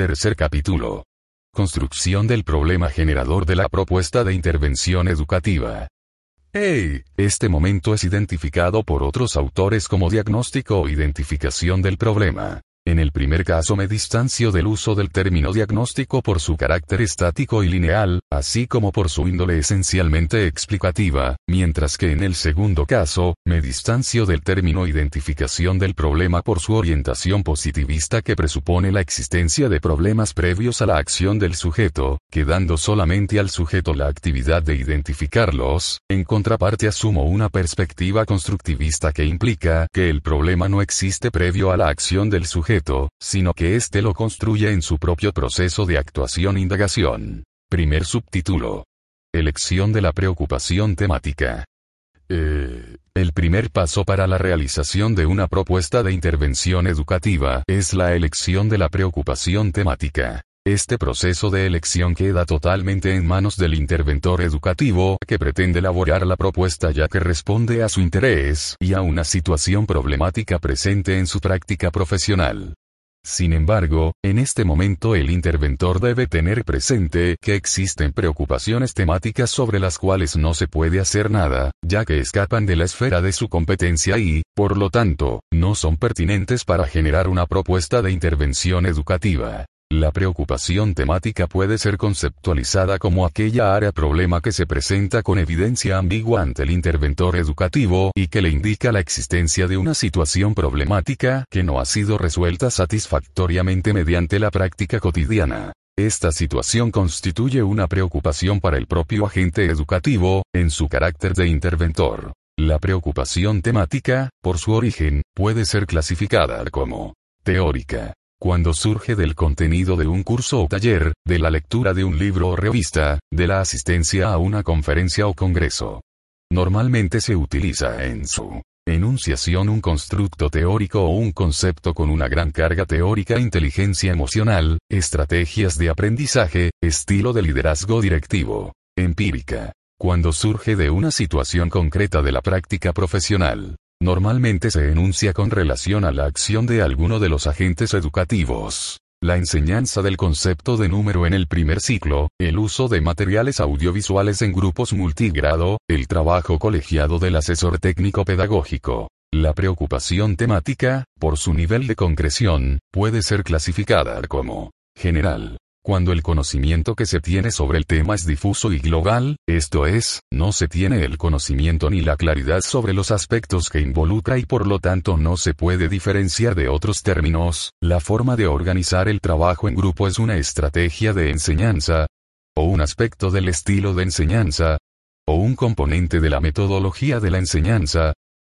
Tercer capítulo. Construcción del problema generador de la propuesta de intervención educativa. ¡Hey! Este momento es identificado por otros autores como diagnóstico o identificación del problema. En el primer caso me distancio del uso del término diagnóstico por su carácter estático y lineal, así como por su índole esencialmente explicativa, mientras que en el segundo caso, me distancio del término identificación del problema por su orientación positivista que presupone la existencia de problemas previos a la acción del sujeto, quedando solamente al sujeto la actividad de identificarlos, en contraparte asumo una perspectiva constructivista que implica que el problema no existe previo a la acción del sujeto sino que éste lo construye en su propio proceso de actuación-indagación. Primer subtítulo. Elección de la preocupación temática. Eh, el primer paso para la realización de una propuesta de intervención educativa es la elección de la preocupación temática. Este proceso de elección queda totalmente en manos del interventor educativo que pretende elaborar la propuesta ya que responde a su interés y a una situación problemática presente en su práctica profesional. Sin embargo, en este momento el interventor debe tener presente que existen preocupaciones temáticas sobre las cuales no se puede hacer nada, ya que escapan de la esfera de su competencia y, por lo tanto, no son pertinentes para generar una propuesta de intervención educativa. La preocupación temática puede ser conceptualizada como aquella área problema que se presenta con evidencia ambigua ante el interventor educativo y que le indica la existencia de una situación problemática que no ha sido resuelta satisfactoriamente mediante la práctica cotidiana. Esta situación constituye una preocupación para el propio agente educativo, en su carácter de interventor. La preocupación temática, por su origen, puede ser clasificada como teórica, cuando surge del contenido de un curso o taller, de la lectura de un libro o revista, de la asistencia a una conferencia o congreso. Normalmente se utiliza en su enunciación un constructo teórico o un concepto con una gran carga teórica inteligencia emocional, estrategias de aprendizaje, estilo de liderazgo directivo, empírica. Cuando surge de una situación concreta de la práctica profesional, Normalmente se enuncia con relación a la acción de alguno de los agentes educativos. La enseñanza del concepto de número en el primer ciclo, el uso de materiales audiovisuales en grupos multigrado, el trabajo colegiado del asesor técnico pedagógico. La preocupación temática, por su nivel de concreción, puede ser clasificada como general, cuando el conocimiento que se tiene sobre el tema es difuso y global, esto es, no se tiene el conocimiento ni la claridad sobre los aspectos que involucra y por lo tanto no se puede diferenciar de otros términos, la forma de organizar el trabajo en grupo es una estrategia de enseñanza, o un aspecto del estilo de enseñanza, o un componente de la metodología de la enseñanza,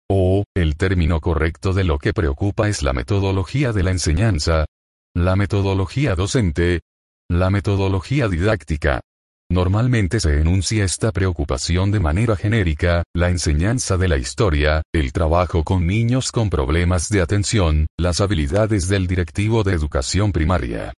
o, el término correcto de lo que preocupa es la metodología de la enseñanza, la metodología docente, la metodología didáctica. Normalmente se enuncia esta preocupación de manera genérica, la enseñanza de la historia, el trabajo con niños con problemas de atención, las habilidades del directivo de educación primaria.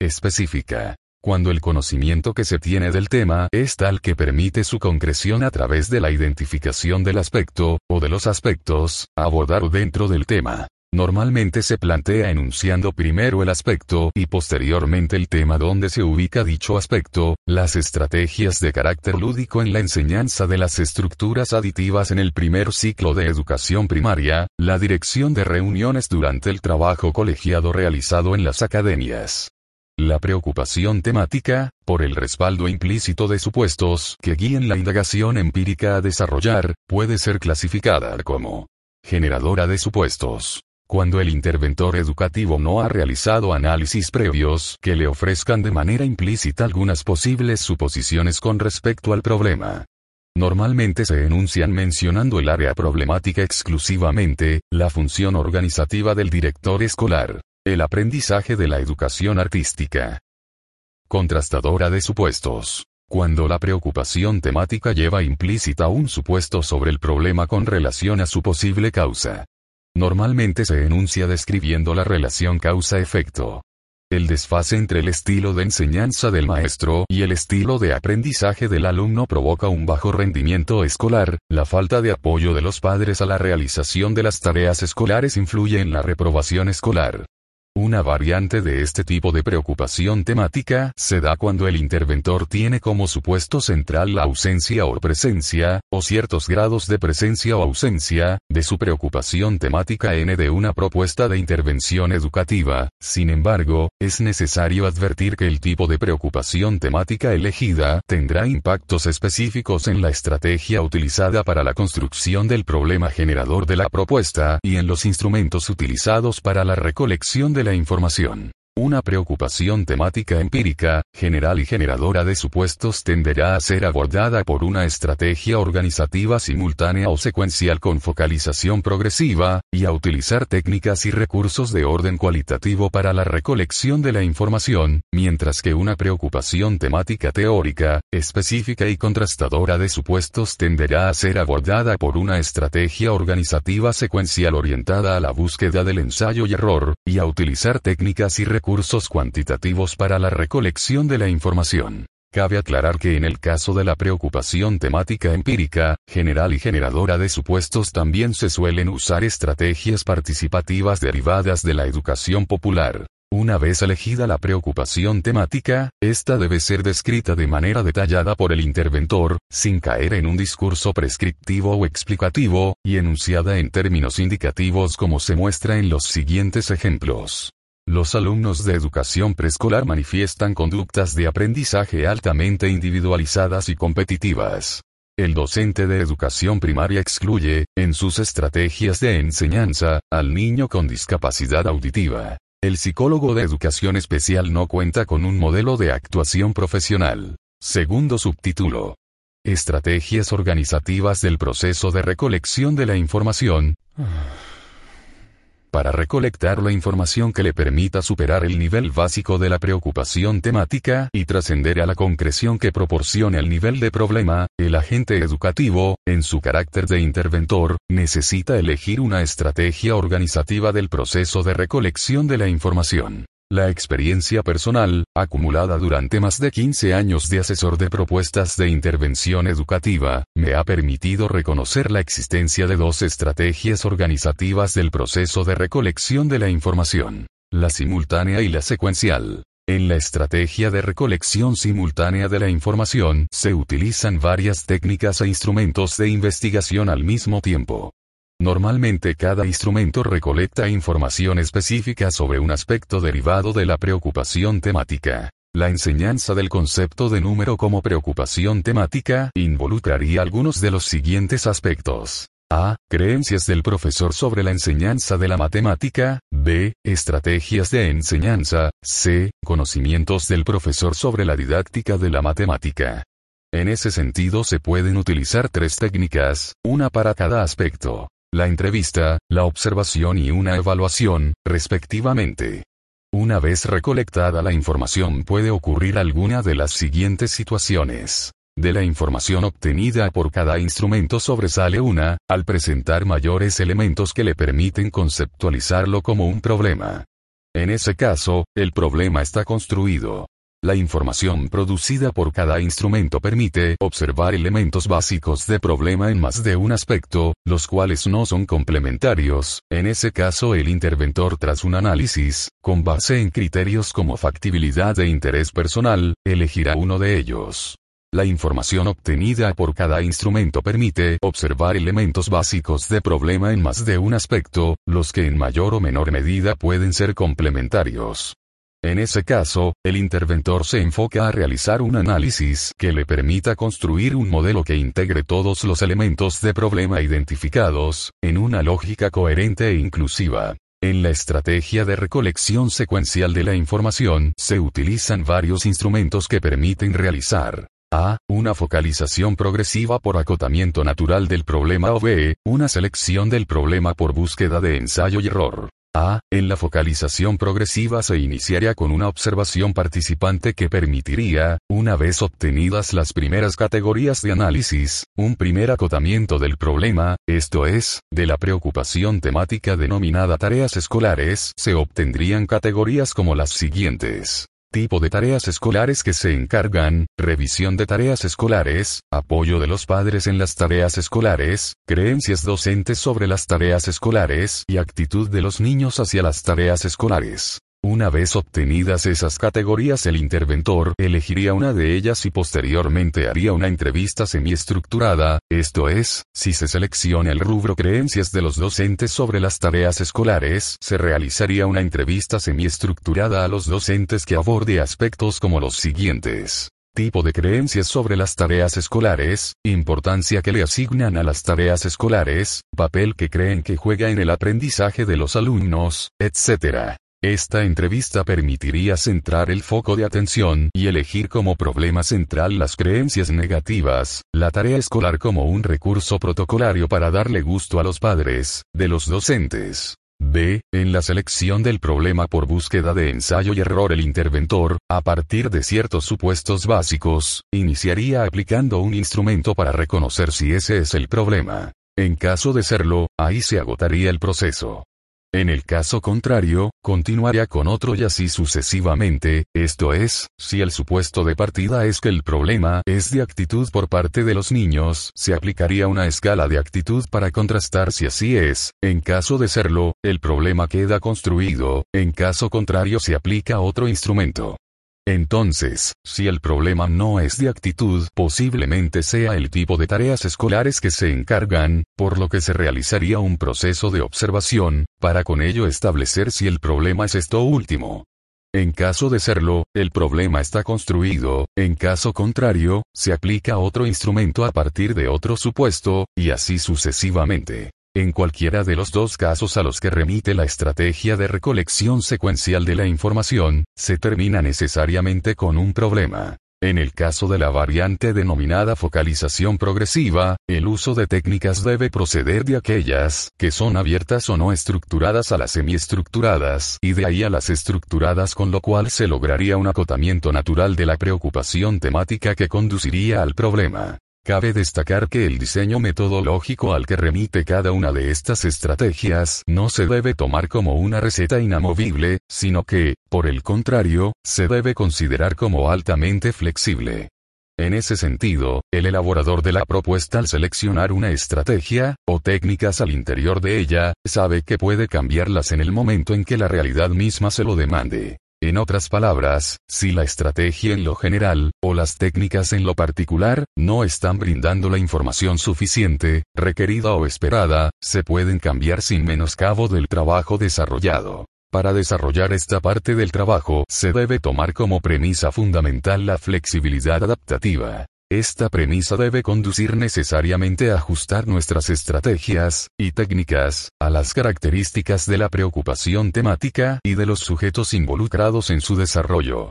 Específica. Cuando el conocimiento que se tiene del tema es tal que permite su concreción a través de la identificación del aspecto, o de los aspectos, a dentro del tema. Normalmente se plantea enunciando primero el aspecto y posteriormente el tema donde se ubica dicho aspecto, las estrategias de carácter lúdico en la enseñanza de las estructuras aditivas en el primer ciclo de educación primaria, la dirección de reuniones durante el trabajo colegiado realizado en las academias. La preocupación temática, por el respaldo implícito de supuestos que guíen la indagación empírica a desarrollar, puede ser clasificada como generadora de supuestos cuando el interventor educativo no ha realizado análisis previos que le ofrezcan de manera implícita algunas posibles suposiciones con respecto al problema. Normalmente se enuncian mencionando el área problemática exclusivamente, la función organizativa del director escolar, El aprendizaje de la educación artística. Contrastadora de supuestos. Cuando la preocupación temática lleva implícita un supuesto sobre el problema con relación a su posible causa. Normalmente se enuncia describiendo la relación causa-efecto. El desfase entre el estilo de enseñanza del maestro y el estilo de aprendizaje del alumno provoca un bajo rendimiento escolar, la falta de apoyo de los padres a la realización de las tareas escolares influye en la reprobación escolar. Una variante de este tipo de preocupación temática se da cuando el interventor tiene como supuesto central la ausencia o presencia, o ciertos grados de presencia o ausencia, de su preocupación temática n de una propuesta de intervención educativa. Sin embargo, es necesario advertir que el tipo de preocupación temática elegida tendrá impactos específicos en la estrategia utilizada para la construcción del problema generador de la propuesta y en los instrumentos utilizados para la recolección de la información. Una preocupación temática empírica, general y generadora de supuestos tenderá a ser abordada por una estrategia organizativa simultánea o secuencial con focalización progresiva, y a utilizar técnicas y recursos de orden cualitativo para la recolección de la información, mientras que una preocupación temática teórica, específica y contrastadora de supuestos tenderá a ser abordada por una estrategia organizativa secuencial orientada a la búsqueda del ensayo y error, y a utilizar técnicas y recursos recursos cuantitativos para la recolección de la información. Cabe aclarar que en el caso de la preocupación temática empírica, general y generadora de supuestos también se suelen usar estrategias participativas derivadas de la educación popular. Una vez elegida la preocupación temática, esta debe ser descrita de manera detallada por el interventor, sin caer en un discurso prescriptivo o explicativo, y enunciada en términos indicativos como se muestra en los siguientes ejemplos. Los alumnos de educación preescolar manifiestan conductas de aprendizaje altamente individualizadas y competitivas. El docente de educación primaria excluye, en sus estrategias de enseñanza, al niño con discapacidad auditiva. El psicólogo de educación especial no cuenta con un modelo de actuación profesional. Segundo subtítulo. Estrategias organizativas del proceso de recolección de la información para recolectar la información que le permita superar el nivel básico de la preocupación temática y trascender a la concreción que proporcione el nivel de problema, el agente educativo, en su carácter de interventor, necesita elegir una estrategia organizativa del proceso de recolección de la información. La experiencia personal, acumulada durante más de 15 años de asesor de propuestas de intervención educativa, me ha permitido reconocer la existencia de dos estrategias organizativas del proceso de recolección de la información, la simultánea y la secuencial. En la estrategia de recolección simultánea de la información se utilizan varias técnicas e instrumentos de investigación al mismo tiempo. Normalmente cada instrumento recolecta información específica sobre un aspecto derivado de la preocupación temática. La enseñanza del concepto de número como preocupación temática involucraría algunos de los siguientes aspectos. A. Creencias del profesor sobre la enseñanza de la matemática. B. Estrategias de enseñanza. C. Conocimientos del profesor sobre la didáctica de la matemática. En ese sentido se pueden utilizar tres técnicas, una para cada aspecto la entrevista, la observación y una evaluación, respectivamente. Una vez recolectada la información puede ocurrir alguna de las siguientes situaciones. De la información obtenida por cada instrumento sobresale una, al presentar mayores elementos que le permiten conceptualizarlo como un problema. En ese caso, el problema está construido. La información producida por cada instrumento permite observar elementos básicos de problema en más de un aspecto, los cuales no son complementarios, en ese caso el interventor tras un análisis, con base en criterios como factibilidad e interés personal, elegirá uno de ellos. La información obtenida por cada instrumento permite observar elementos básicos de problema en más de un aspecto, los que en mayor o menor medida pueden ser complementarios. En ese caso, el interventor se enfoca a realizar un análisis que le permita construir un modelo que integre todos los elementos de problema identificados, en una lógica coherente e inclusiva. En la estrategia de recolección secuencial de la información se utilizan varios instrumentos que permiten realizar a. Una focalización progresiva por acotamiento natural del problema o B. Una selección del problema por búsqueda de ensayo y error. A. En la focalización progresiva se iniciaría con una observación participante que permitiría, una vez obtenidas las primeras categorías de análisis, un primer acotamiento del problema, esto es, de la preocupación temática denominada tareas escolares, se obtendrían categorías como las siguientes tipo de tareas escolares que se encargan, revisión de tareas escolares, apoyo de los padres en las tareas escolares, creencias docentes sobre las tareas escolares y actitud de los niños hacia las tareas escolares. Una vez obtenidas esas categorías el interventor elegiría una de ellas y posteriormente haría una entrevista semiestructurada, esto es, si se selecciona el rubro creencias de los docentes sobre las tareas escolares, se realizaría una entrevista semiestructurada a los docentes que aborde aspectos como los siguientes tipo de creencias sobre las tareas escolares, importancia que le asignan a las tareas escolares, papel que creen que juega en el aprendizaje de los alumnos, etc. Esta entrevista permitiría centrar el foco de atención y elegir como problema central las creencias negativas, la tarea escolar como un recurso protocolario para darle gusto a los padres, de los docentes. B. En la selección del problema por búsqueda de ensayo y error el interventor, a partir de ciertos supuestos básicos, iniciaría aplicando un instrumento para reconocer si ese es el problema. En caso de serlo, ahí se agotaría el proceso. En el caso contrario, continuaría con otro y así sucesivamente, esto es, si el supuesto de partida es que el problema es de actitud por parte de los niños, se aplicaría una escala de actitud para contrastar si así es, en caso de serlo, el problema queda construido, en caso contrario se aplica otro instrumento. Entonces, si el problema no es de actitud, posiblemente sea el tipo de tareas escolares que se encargan, por lo que se realizaría un proceso de observación, para con ello establecer si el problema es esto último. En caso de serlo, el problema está construido, en caso contrario, se aplica otro instrumento a partir de otro supuesto, y así sucesivamente. En cualquiera de los dos casos a los que remite la estrategia de recolección secuencial de la información, se termina necesariamente con un problema. En el caso de la variante denominada focalización progresiva, el uso de técnicas debe proceder de aquellas que son abiertas o no estructuradas a las semiestructuradas y de ahí a las estructuradas con lo cual se lograría un acotamiento natural de la preocupación temática que conduciría al problema. Cabe destacar que el diseño metodológico al que remite cada una de estas estrategias no se debe tomar como una receta inamovible, sino que, por el contrario, se debe considerar como altamente flexible. En ese sentido, el elaborador de la propuesta al seleccionar una estrategia, o técnicas al interior de ella, sabe que puede cambiarlas en el momento en que la realidad misma se lo demande. En otras palabras, si la estrategia en lo general, o las técnicas en lo particular, no están brindando la información suficiente, requerida o esperada, se pueden cambiar sin menoscabo del trabajo desarrollado. Para desarrollar esta parte del trabajo, se debe tomar como premisa fundamental la flexibilidad adaptativa. Esta premisa debe conducir necesariamente a ajustar nuestras estrategias y técnicas a las características de la preocupación temática y de los sujetos involucrados en su desarrollo.